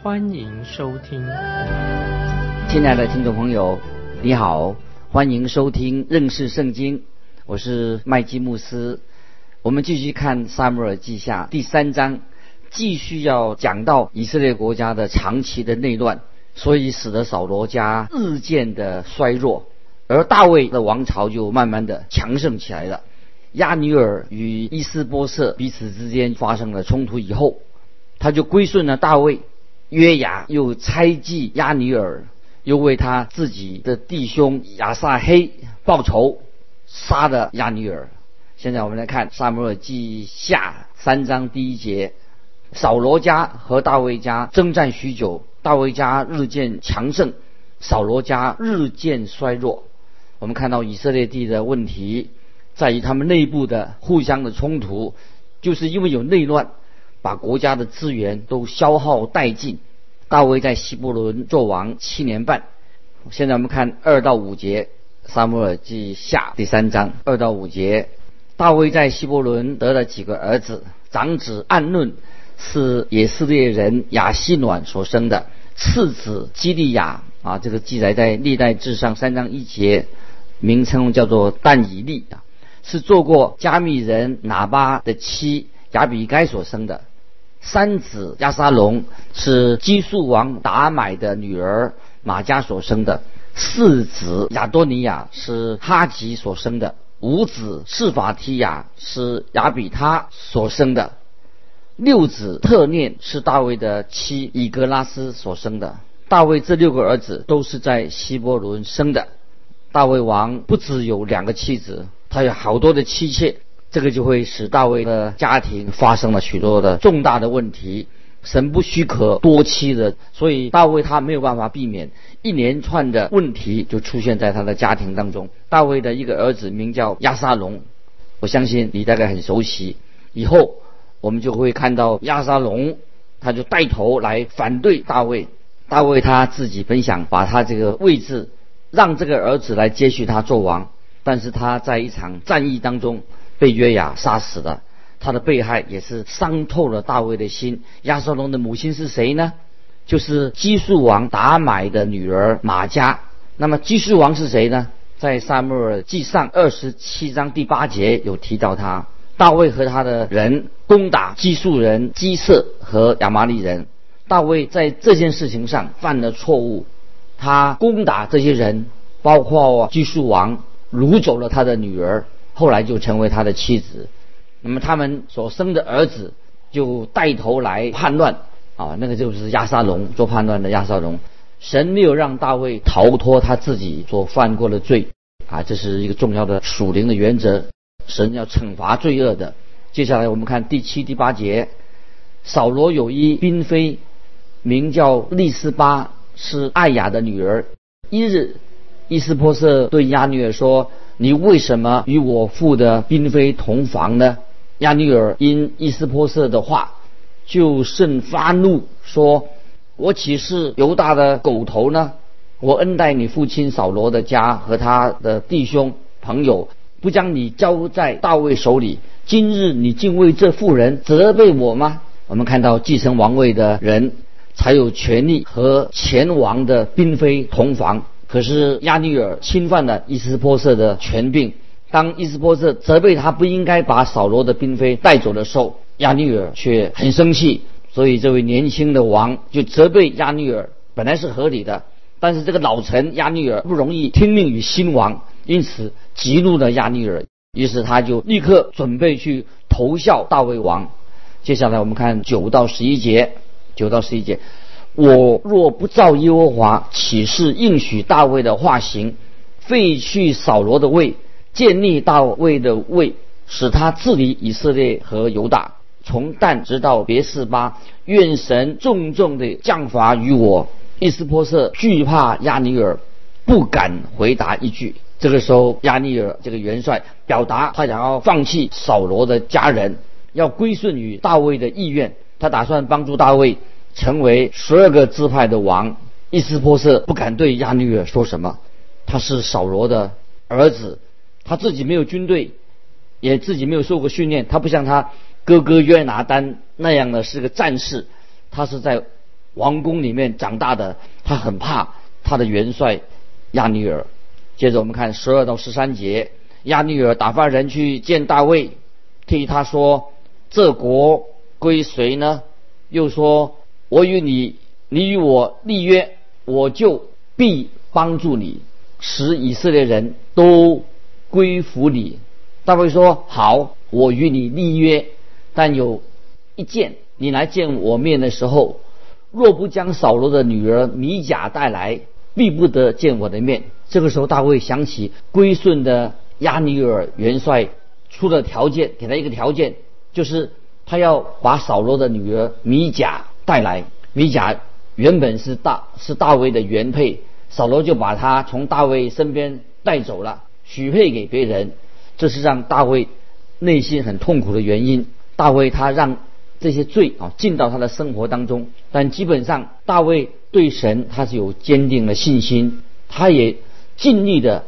欢迎收听。亲爱的听众朋友，你好，欢迎收听认识圣经，我是麦基牧斯。我们继续看《撒母耳记下》第三章，继续要讲到以色列国家的长期的内乱，所以使得扫罗家日渐的衰弱，而大卫的王朝就慢慢的强盛起来了。亚尼尔与伊斯波瑟彼此之间发生了冲突以后，他就归顺了大卫。约雅又猜忌亚尼尔，又为他自己的弟兄亚撒黑报仇，杀了亚尼尔。现在我们来看《撒母耳记下》三章第一节：扫罗家和大卫家征战许久，大卫家日渐强盛，扫罗家日渐衰弱。我们看到以色列地的问题在于他们内部的互相的冲突，就是因为有内乱，把国家的资源都消耗殆尽。大卫在希伯伦做王七年半。现在我们看二到五节，《撒母耳记下》第三章二到五节。大卫在希伯伦得了几个儿子，长子暗论是以色列人亚希暖所生的，次子基利亚啊，这个记载在历代志上三章一节，名称叫做但以利啊，是做过加密人拿巴的妻亚比该所生的。三子亚沙龙是基述王达买的女儿马加所生的，四子亚多尼亚是哈吉所生的。五子示法提亚是亚比他所生的，六子特念是大卫的妻以格拉斯所生的。大卫这六个儿子都是在希伯伦生的。大卫王不只有两个妻子，他有好多的妻妾，这个就会使大卫的家庭发生了许多的重大的问题。神不许可多妻的，所以大卫他没有办法避免一连串的问题就出现在他的家庭当中。大卫的一个儿子名叫亚沙龙，我相信你大概很熟悉。以后我们就会看到亚沙龙，他就带头来反对大卫。大卫他自己本想把他这个位置让这个儿子来接续他做王，但是他在一场战役当中被约雅杀死的。他的被害也是伤透了大卫的心。亚瑟龙的母亲是谁呢？就是基述王达买的女儿玛加。那么基述王是谁呢？在撒母耳记上二十七章第八节有提到他。大卫和他的人攻打基述人基色和亚玛利人。大卫在这件事情上犯了错误，他攻打这些人，包括基述王，掳走了他的女儿，后来就成为他的妻子。那么他们所生的儿子就带头来叛乱啊，那个就是亚沙龙做叛乱的亚沙龙。神没有让大卫逃脱他自己所犯过的罪啊，这是一个重要的属灵的原则。神要惩罚罪恶的。接下来我们看第七、第八节，扫罗有一嫔妃，名叫利斯巴，是艾雅的女儿。一日，伊斯波瑟对亚女尔说：“你为什么与我父的嫔妃同房呢？”亚尼尔因伊斯波瑟的话，就甚发怒，说：“我岂是犹大的狗头呢？我恩待你父亲扫罗的家和他的弟兄朋友，不将你交在大卫手里。今日你竟为这妇人责备我吗？”我们看到继承王位的人才有权利和前王的嫔妃同房，可是亚尼尔侵犯了伊斯波瑟的权柄。当伊斯波瑟责备他不应该把扫罗的嫔妃带走的时候，亚尼尔却很生气，所以这位年轻的王就责备亚尼尔，本来是合理的，但是这个老臣亚尼尔不容易听命于新王，因此激怒了亚尼尔，于是他就立刻准备去投效大卫王。接下来我们看九到十一节，九到十一节，我若不照耶和华启示应许大卫的化形，废去扫罗的。位。建立大卫的位，使他治理以色列和犹大，从但直到别是巴。愿神重重的降罚于我，伊斯波瑟惧怕亚尼尔，不敢回答一句。这个时候，亚尼尔这个元帅表达他想要放弃扫罗的家人，要归顺于大卫的意愿。他打算帮助大卫成为十二个支派的王。伊斯波瑟不敢对亚尼尔说什么，他是扫罗的儿子，他自己没有军队，也自己没有受过训练，他不像他哥哥约拿丹那样的是个战士，他是在王宫里面长大的，他很怕他的元帅亚尼尔。接着我们看十二到十三节，亚尼尔打发人去见大卫，替他说：“这国归谁呢？”又说：“我与你，你与我立约，我就必帮助你，使以色列人都归服你。”大卫说：“好，我与你立约，但有一件，你来见我面的时候，若不将扫罗的女儿米甲带来，必不得见我的面。”这个时候，大卫想起归顺的亚尼尔元帅出的条件，给他一个条件，就是他要把扫罗的女儿米甲带来。米甲原本是大是大卫的原配，扫罗就把他从大卫身边带走了，许配给别人。这是让大卫内心很痛苦的原因。大卫他让这些罪啊进到他的生活当中，但基本上大卫对神他是有坚定的信心，他也。尽力的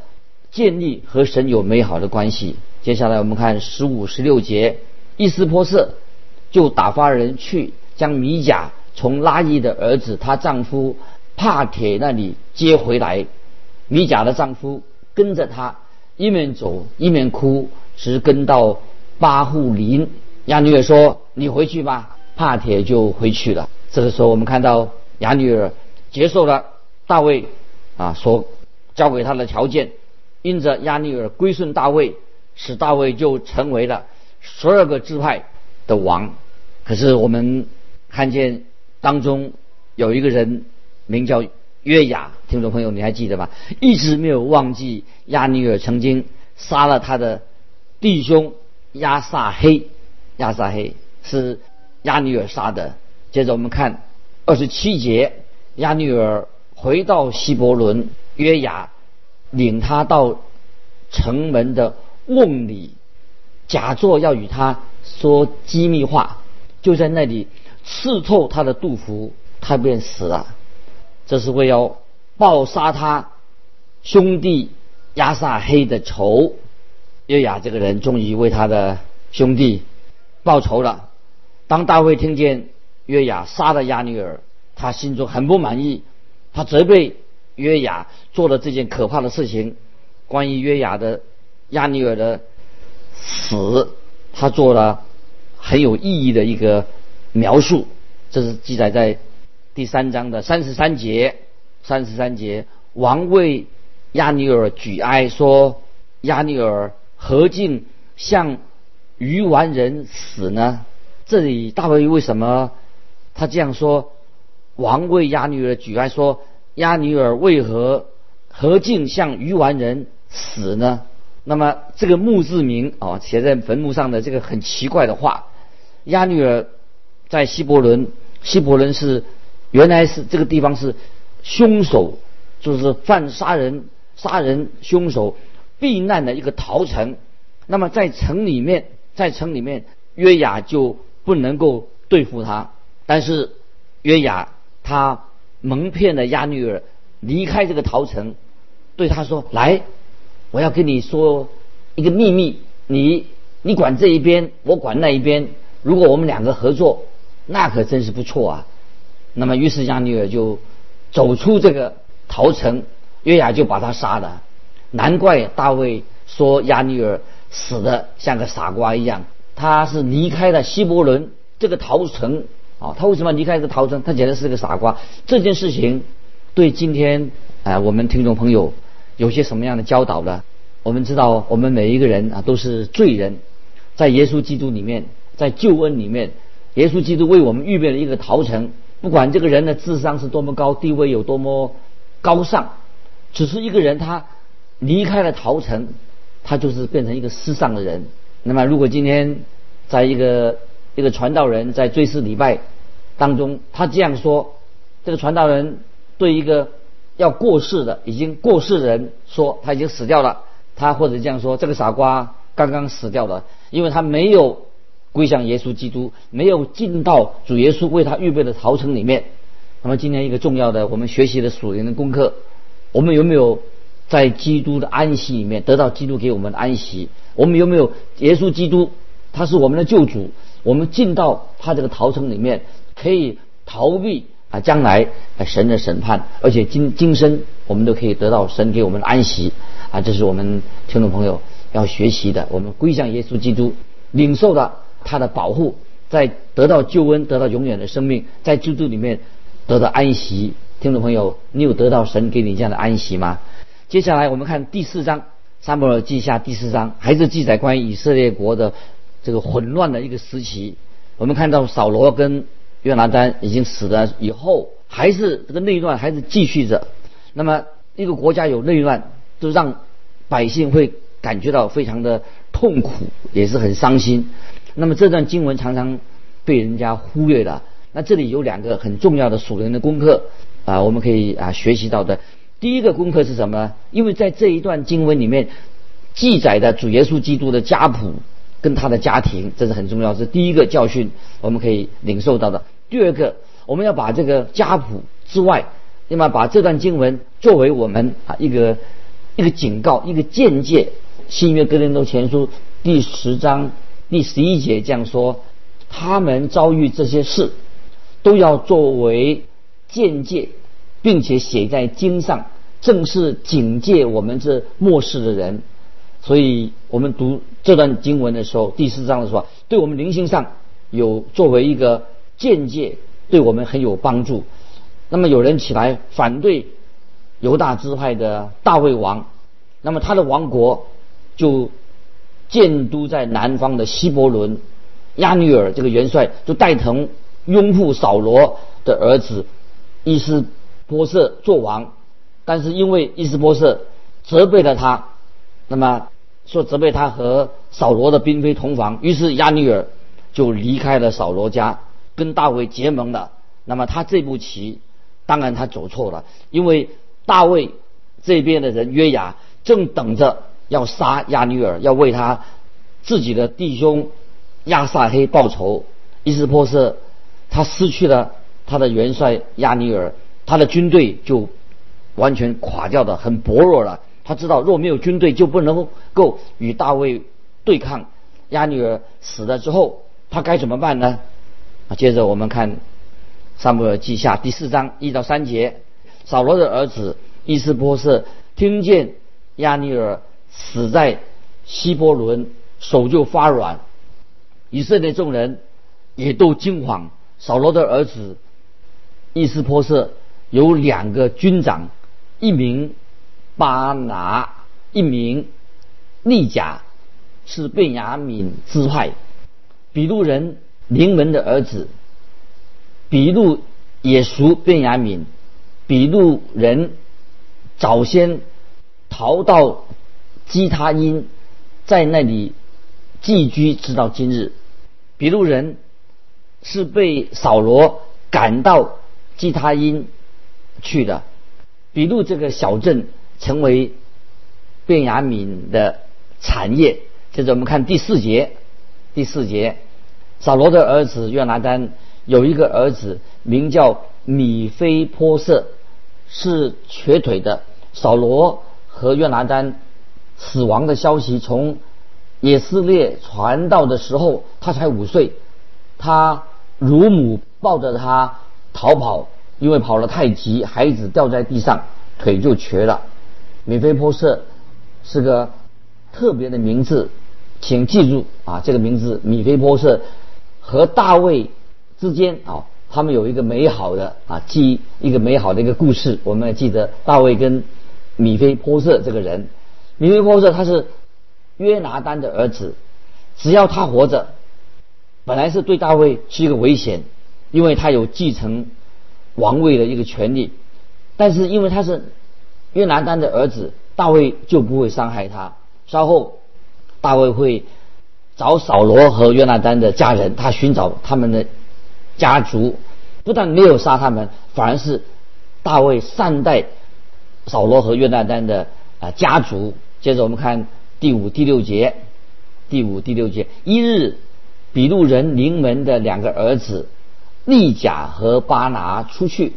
建立和神有美好的关系。接下来我们看十五、十六节，伊斯波瑟就打发人去将米甲从拉伊的儿子她丈夫帕铁那里接回来。米甲的丈夫跟着他一面走一面哭，直跟到巴户林。亚女尔说：“你回去吧。”帕铁就回去了。这个时候，我们看到亚女尔接受了大卫啊所。交给他的条件，因着亚女尔归顺大卫，使大卫就成为了十二个支派的王。可是我们看见当中有一个人名叫约雅，听众朋友你还记得吗？一直没有忘记亚尼尔曾经杀了他的弟兄亚撒黑，亚撒黑是亚尼尔杀的。接着我们看二十七节，亚尼尔回到希伯伦。约雅领他到城门的瓮里，假作要与他说机密话，就在那里刺透他的肚腹，他便死了。这是为要报杀他兄弟亚撒黑的仇。约雅这个人终于为他的兄弟报仇了。当大卫听见约雅杀了亚尼尔，他心中很不满意，他责备。约雅做了这件可怕的事情。关于约雅的亚尼尔的死，他做了很有意义的一个描述。这是记载在第三章的三十三节。三十三节，王为亚尼尔举哀说：“亚尼尔何竟向鱼丸人死呢？”这里大卫为什么他这样说？王为亚尼尔举哀说。亚尼尔为何何竟向鱼丸人死呢？那么这个墓志铭啊，写在坟墓上的这个很奇怪的话。亚尼尔在希伯伦，希伯伦是原来是这个地方是凶手，就是犯杀人、杀人凶手避难的一个逃城。那么在城里面，在城里面，约雅就不能够对付他，但是约雅他。蒙骗了亚女儿离开这个陶城，对他说：“来，我要跟你说一个秘密，你你管这一边，我管那一边。如果我们两个合作，那可真是不错啊。”那么，于是亚尼尔就走出这个逃城，约雅就把他杀了。难怪大卫说亚尼尔死的像个傻瓜一样，他是离开了希伯伦这个逃城。啊，他为什么离开这个逃城？他简直是个傻瓜。这件事情对今天啊，我们听众朋友有些什么样的教导呢？我们知道，我们每一个人啊都是罪人，在耶稣基督里面，在救恩里面，耶稣基督为我们预备了一个逃城。不管这个人的智商是多么高，地位有多么高尚，只是一个人他离开了逃城，他就是变成一个失丧的人。那么，如果今天在一个一个传道人在追思礼拜当中，他这样说：这个传道人对一个要过世的、已经过世的人说他已经死掉了，他或者这样说：这个傻瓜刚刚死掉了，因为他没有归向耶稣基督，没有进到主耶稣为他预备的逃城里面。那么今天一个重要的我们学习的属灵的功课，我们有没有在基督的安息里面得到基督给我们的安息？我们有没有耶稣基督？他是我们的救主，我们进到他这个逃城里面，可以逃避啊将来神的审判，而且今今生我们都可以得到神给我们的安息啊！这是我们听众朋友要学习的。我们归向耶稣基督，领受了他的保护，在得到救恩，得到永远的生命，在基督里面得到安息。听众朋友，你有得到神给你这样的安息吗？接下来我们看第四章《撒母耳记下》第四章，还是记载关于以色列国的。这个混乱的一个时期，我们看到扫罗跟约拿丹已经死了以后，还是这个内乱还是继续着。那么一个国家有内乱，就让百姓会感觉到非常的痛苦，也是很伤心。那么这段经文常常被人家忽略了。那这里有两个很重要的属灵的功课啊，我们可以啊学习到的。第一个功课是什么呢？因为在这一段经文里面记载的主耶稣基督的家谱。跟他的家庭，这是很重要，是第一个教训，我们可以领受到的。第二个，我们要把这个家谱之外，那么把这段经文作为我们啊一个一个警告，一个见解。新约格林多前书第十章第十一节这样说：他们遭遇这些事，都要作为见解，并且写在经上，正是警戒我们这末世的人。所以我们读这段经文的时候，第四章的时候，对我们灵性上有作为一个见解，对我们很有帮助。那么有人起来反对犹大支派的大卫王，那么他的王国就建都在南方的希伯伦。亚女尔这个元帅就带头拥护扫罗的儿子伊斯波瑟做王，但是因为伊斯波瑟责备了他。那么说责备他和扫罗的嫔妃同房，于是亚尼尔就离开了扫罗家，跟大卫结盟了。那么他这步棋，当然他走错了，因为大卫这边的人约雅正等着要杀亚尼尔，要为他自己的弟兄亚撒黑报仇。伊斯波瑟他失去了他的元帅亚尼尔，他的军队就完全垮掉的很薄弱了。他知道，若没有军队，就不能够与大卫对抗。亚尼尔死了之后，他该怎么办呢？啊，接着我们看《萨母尔记下》第四章一到三节。扫罗的儿子伊斯波瑟听见亚尼尔死在希伯伦，手就发软。以色列众人也都惊惶。扫罗的儿子伊斯波瑟有两个军长，一名。巴拿一名利甲是贝雅敏支派比路人临门的儿子，比路也属贝雅敏，比路人早先逃到基他因，在那里寄居，直到今日。比路人是被扫罗赶到基他因去的，比路这个小镇。成为便雅敏的产业。接着我们看第四节，第四节，扫罗的儿子约拿丹有一个儿子名叫米菲波色，是瘸腿的。扫罗和约拿丹死亡的消息从以色列传到的时候，他才五岁，他乳母抱着他逃跑，因为跑得太急，孩子掉在地上，腿就瘸了。米菲波设是个特别的名字，请记住啊，这个名字米菲波设和大卫之间啊，他们有一个美好的啊记一个美好的一个故事。我们要记得大卫跟米菲波设这个人，米菲波设他是约拿丹的儿子，只要他活着，本来是对大卫是一个危险，因为他有继承王位的一个权利，但是因为他是。约拿丹的儿子大卫就不会伤害他。稍后，大卫会找扫罗和约拿丹的家人，他寻找他们的家族，不但没有杀他们，反而是大卫善待扫罗和约拿丹的啊家族。接着我们看第五、第六节，第五、第六节，一日，比路人临门的两个儿子利甲和巴拿出去，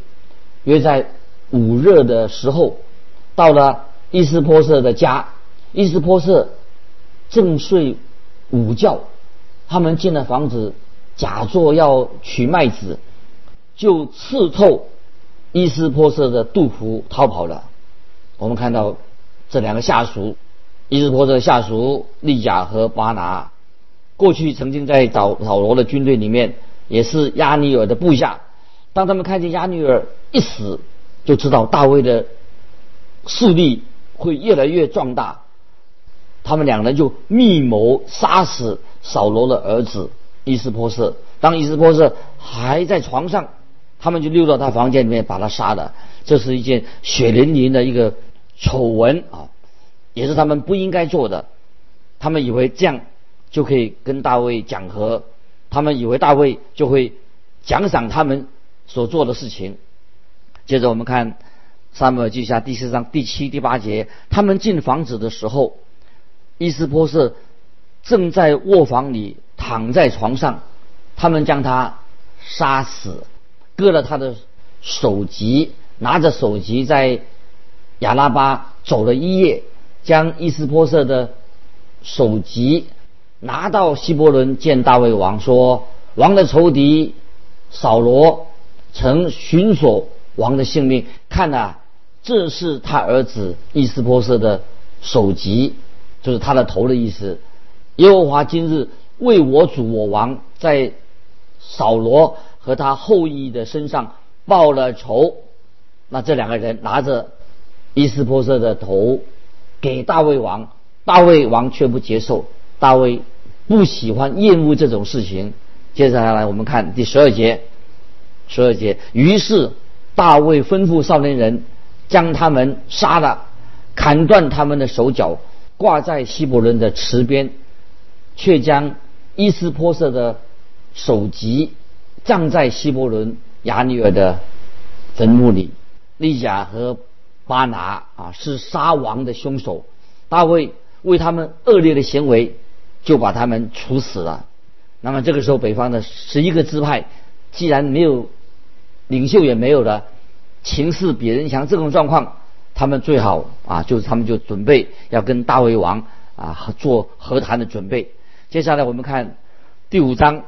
约在午热的时候，到了伊斯波瑟的家。伊斯波瑟正睡午觉，他们进了房子，假作要取麦子，就刺透伊斯波瑟的肚腹逃跑了。我们看到这两个下属，伊斯波瑟的下属利甲和巴拿，过去曾经在扫扫罗的军队里面，也是亚尼尔的部下。当他们看见亚尼尔一死，就知道大卫的势力会越来越壮大。他们两人就密谋杀死扫罗的儿子伊斯波瑟。当伊斯波瑟还在床上，他们就溜到他房间里面把他杀了。这是一件血淋淋的一个丑闻啊，也是他们不应该做的。他们以为这样就可以跟大卫讲和，他们以为大卫就会奖赏他们所做的事情。接着我们看《撒母耳记下》第四章第七、第八节，他们进房子的时候。伊斯波瑟正在卧房里躺在床上，他们将他杀死，割了他的首级，拿着首级在亚拉巴走了一夜，将伊斯波瑟的首级拿到希伯伦见大卫王，说：“王的仇敌扫罗曾寻索王的性命，看呐，这是他儿子伊斯波瑟的首级。”就是他的头的意思。耶和华今日为我主我王在扫罗和他后裔的身上报了仇。那这两个人拿着伊斯波瑟的头给大卫王，大卫王却不接受。大卫不喜欢厌恶这种事情。接下来我们看第十二节，十二节。于是大卫吩咐少年人将他们杀了，砍断他们的手脚。挂在希伯伦的池边，却将伊斯波瑟的首级葬在希伯伦雅尼尔的坟墓里。利甲和巴拿啊是杀王的凶手，大卫为他们恶劣的行为就把他们处死了。那么这个时候，北方的十一个支派既然没有领袖，也没有了，情势比人强，这种状况。他们最好啊，就是他们就准备要跟大卫王啊做和谈的准备。接下来我们看第五章《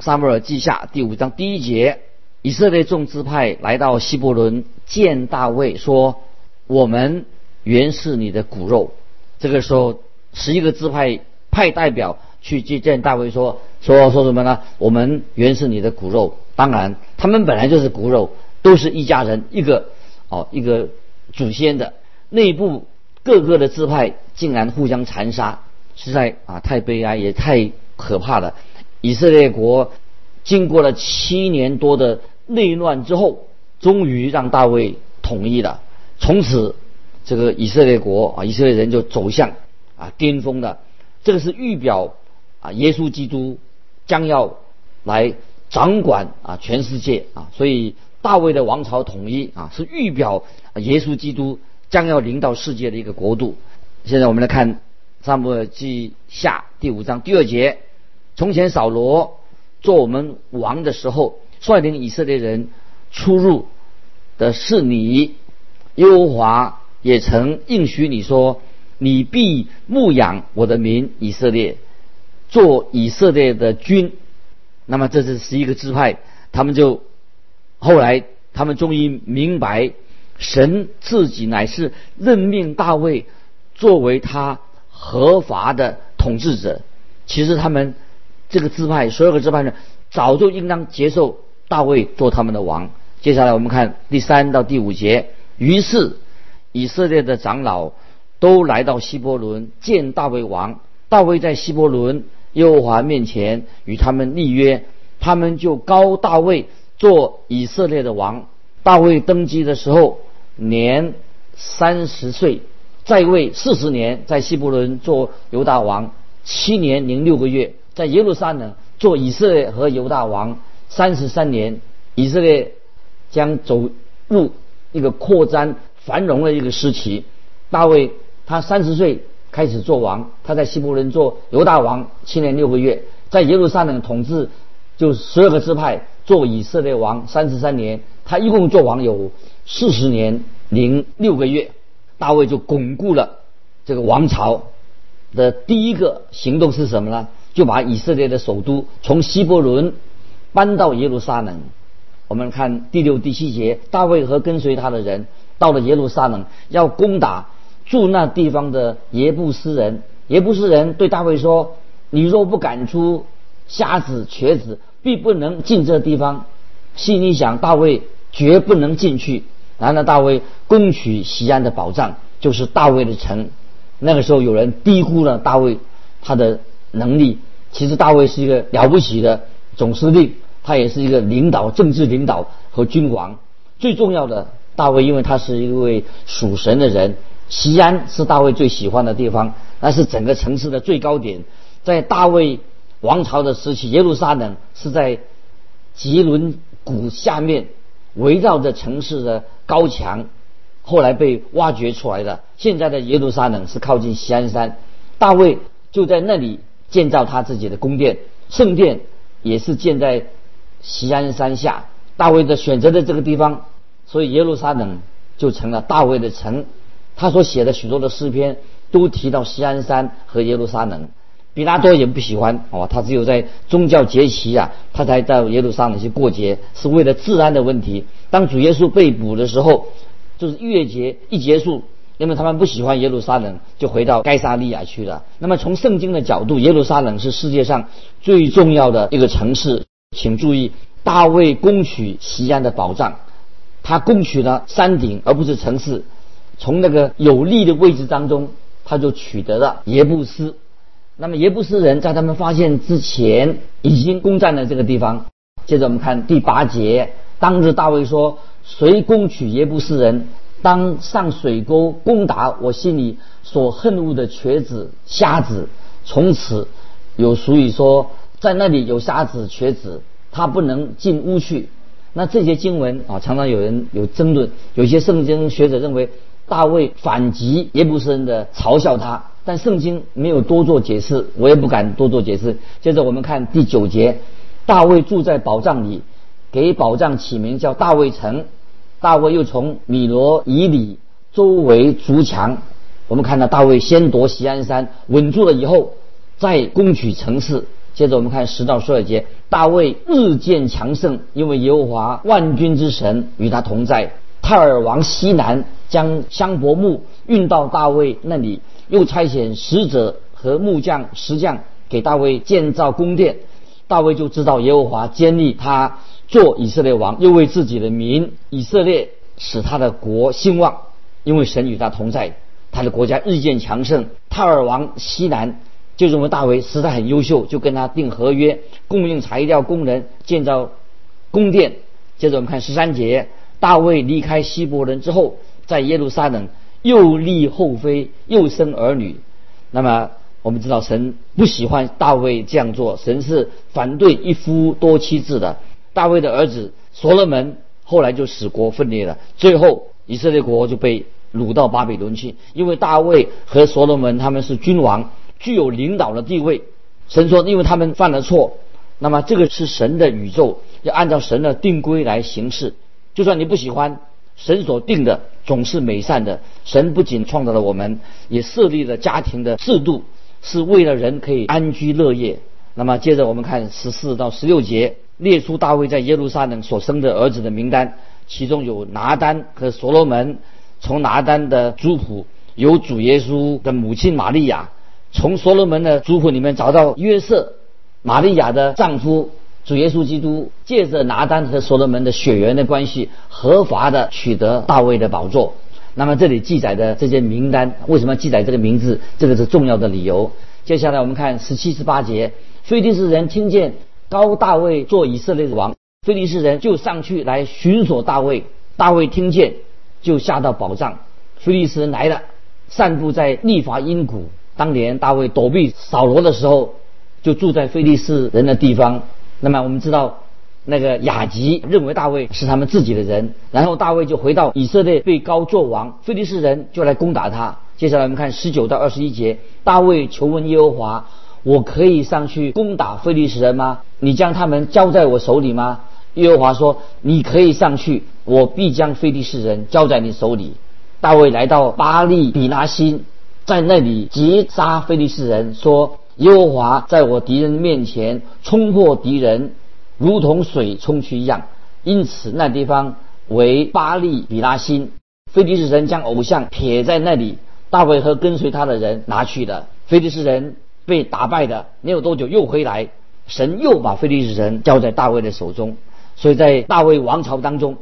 撒母耳记下》第五章第一节：以色列众支派来到希伯伦见大卫，说：“我们原是你的骨肉。”这个时候，十一个支派派代表去接见大卫，说说说什么呢？我们原是你的骨肉。当然，他们本来就是骨肉，都是一家人，一个哦一个。祖先的内部各个的支派竟然互相残杀，实在啊太悲哀也太可怕了。以色列国经过了七年多的内乱之后，终于让大卫统一了。从此，这个以色列国啊，以色列人就走向啊巅峰的。这个是预表啊，耶稣基督将要来掌管啊全世界啊，所以。大卫的王朝统一啊，是预表耶稣基督将要领导世界的一个国度。现在我们来看《撒母耳记下》第五章第二节：从前扫罗做我们王的时候，率领以色列人出入的是你。耶和华也曾应许你说：“你必牧养我的民以色列，做以色列的君。”那么这是十一个支派，他们就。后来，他们终于明白，神自己乃是任命大卫作为他合法的统治者。其实，他们这个支派，所有的支派呢，早就应当接受大卫做他们的王。接下来，我们看第三到第五节。于是，以色列的长老都来到希伯伦见大卫王。大卫在希伯伦耶和华面前与他们立约，他们就高大卫。做以色列的王，大卫登基的时候年三十岁，在位四十年，在希伯伦做犹大王七年零六个月，在耶路撒冷做以色列和犹大王三十三年。以色列将走入一个扩张繁荣的一个时期。大卫他三十岁开始做王，他在希伯伦做犹大王七年六个月，在耶路撒冷统治就十二个支派做以色列王三十三年，他一共做王有四十年零六个月。大卫就巩固了这个王朝的第一个行动是什么呢？就把以色列的首都从希伯伦搬到耶路撒冷。我们看第六、第七节，大卫和跟随他的人到了耶路撒冷，要攻打住那地方的耶布斯人。耶布斯人对大卫说：“你若不赶出瞎子、瘸子，必不能进这地方。”心里想，大卫绝不能进去。然后大卫攻取西安的宝藏，就是大卫的城。那个时候有人低估了大卫他的能力。其实大卫是一个了不起的总司令，他也是一个领导、政治领导和君王。最重要的，大卫因为他是一位属神的人，西安是大卫最喜欢的地方，那是整个城市的最高点。在大卫王朝的时期，耶路撒冷是在吉伦谷下面。围绕着城市的高墙，后来被挖掘出来的。现在的耶路撒冷是靠近锡安山，大卫就在那里建造他自己的宫殿，圣殿也是建在锡安山下。大卫的选择的这个地方，所以耶路撒冷就成了大卫的城。他所写的许多的诗篇都提到锡安山和耶路撒冷。比拉多也不喜欢哦，他只有在宗教节期啊，他才到耶路撒冷去过节，是为了治安的问题。当主耶稣被捕的时候，就是逾越节一结束，因为他们不喜欢耶路撒冷，就回到该撒利亚去了。那么从圣经的角度，耶路撒冷是世界上最重要的一个城市。请注意，大卫攻取西安的宝藏，他攻取了山顶而不是城市，从那个有利的位置当中，他就取得了耶布斯。那么耶布斯人在他们发现之前已经攻占了这个地方。接着我们看第八节，当日大卫说：“谁攻取耶布斯人，当上水沟攻打我心里所恨恶的瘸子、瞎子。从此有俗语说，在那里有瞎子、瘸子，他不能进屋去。”那这些经文啊，常常有人有争论，有些圣经学者认为大卫反击耶布斯人的嘲笑他。但圣经没有多做解释，我也不敢多做解释。接着我们看第九节，大卫住在宝藏里，给宝藏起名叫大卫城。大卫又从米罗以里周围筑墙。我们看到大卫先夺锡安山，稳住了以后，再攻取城市。接着我们看十到十二节，大卫日渐强盛，因为耶和华万军之神与他同在。泰尔王西南将香柏木运到大卫那里。又差遣使者和木匠、石匠给大卫建造宫殿，大卫就知道耶和华建立他做以色列王，又为自己的民以色列使他的国兴旺，因为神与他同在，他的国家日渐强盛。泰尔王西南就认为大卫实在很优秀，就跟他订合约，供应材料、工人建造宫殿。接着我们看十三节，大卫离开希伯伦之后，在耶路撒冷。又立后妃，又生儿女。那么我们知道，神不喜欢大卫这样做，神是反对一夫多妻制的。大卫的儿子所罗门后来就使国分裂了，最后以色列国就被掳到巴比伦去。因为大卫和所罗门他们是君王，具有领导的地位。神说，因为他们犯了错，那么这个是神的宇宙，要按照神的定规来行事。就算你不喜欢。神所定的总是美善的。神不仅创造了我们，也设立了家庭的制度，是为了人可以安居乐业。那么接着我们看十四到十六节，列出大卫在耶路撒冷所生的儿子的名单，其中有拿丹和所罗门。从拿丹的族谱有主耶稣的母亲玛利亚，从所罗门的族谱里面找到约瑟，玛利亚的丈夫。主耶稣基督借着拿单和所罗门的血缘的关系，合法的取得大卫的宝座。那么这里记载的这些名单，为什么记载这个名字？这个是重要的理由。接下来我们看十七、十八节，菲利士人听见高大卫做以色列的王，菲利士人就上去来寻索大卫。大卫听见，就下到宝藏。菲利士人来了，散布在利法因谷。当年大卫躲避扫罗的时候，就住在菲利士人的地方。那么我们知道，那个雅吉认为大卫是他们自己的人，然后大卫就回到以色列被高做王，非利士人就来攻打他。接下来我们看十九到二十一节，大卫求问耶和华：“我可以上去攻打非利士人吗？你将他们交在我手里吗？”耶和华说：“你可以上去，我必将非利士人交在你手里。”大卫来到巴利比拉辛，在那里击杀非利士人，说：“耶和华在我敌人面前冲破敌人。”如同水冲去一样，因此那地方为巴利比拉辛。菲利士人将偶像撇在那里，大卫和跟随他的人拿去了。菲利士人被打败的，没有多久又回来，神又把菲利士人交在大卫的手中。所以在大卫王朝当中，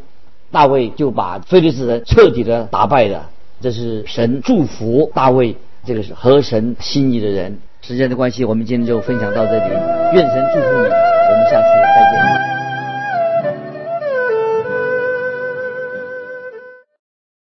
大卫就把菲利士人彻底的打败了。这是神祝福大卫这个是合神心意的人。时间的关系我们今天就分享到这里。愿神祝福你我们下次再见。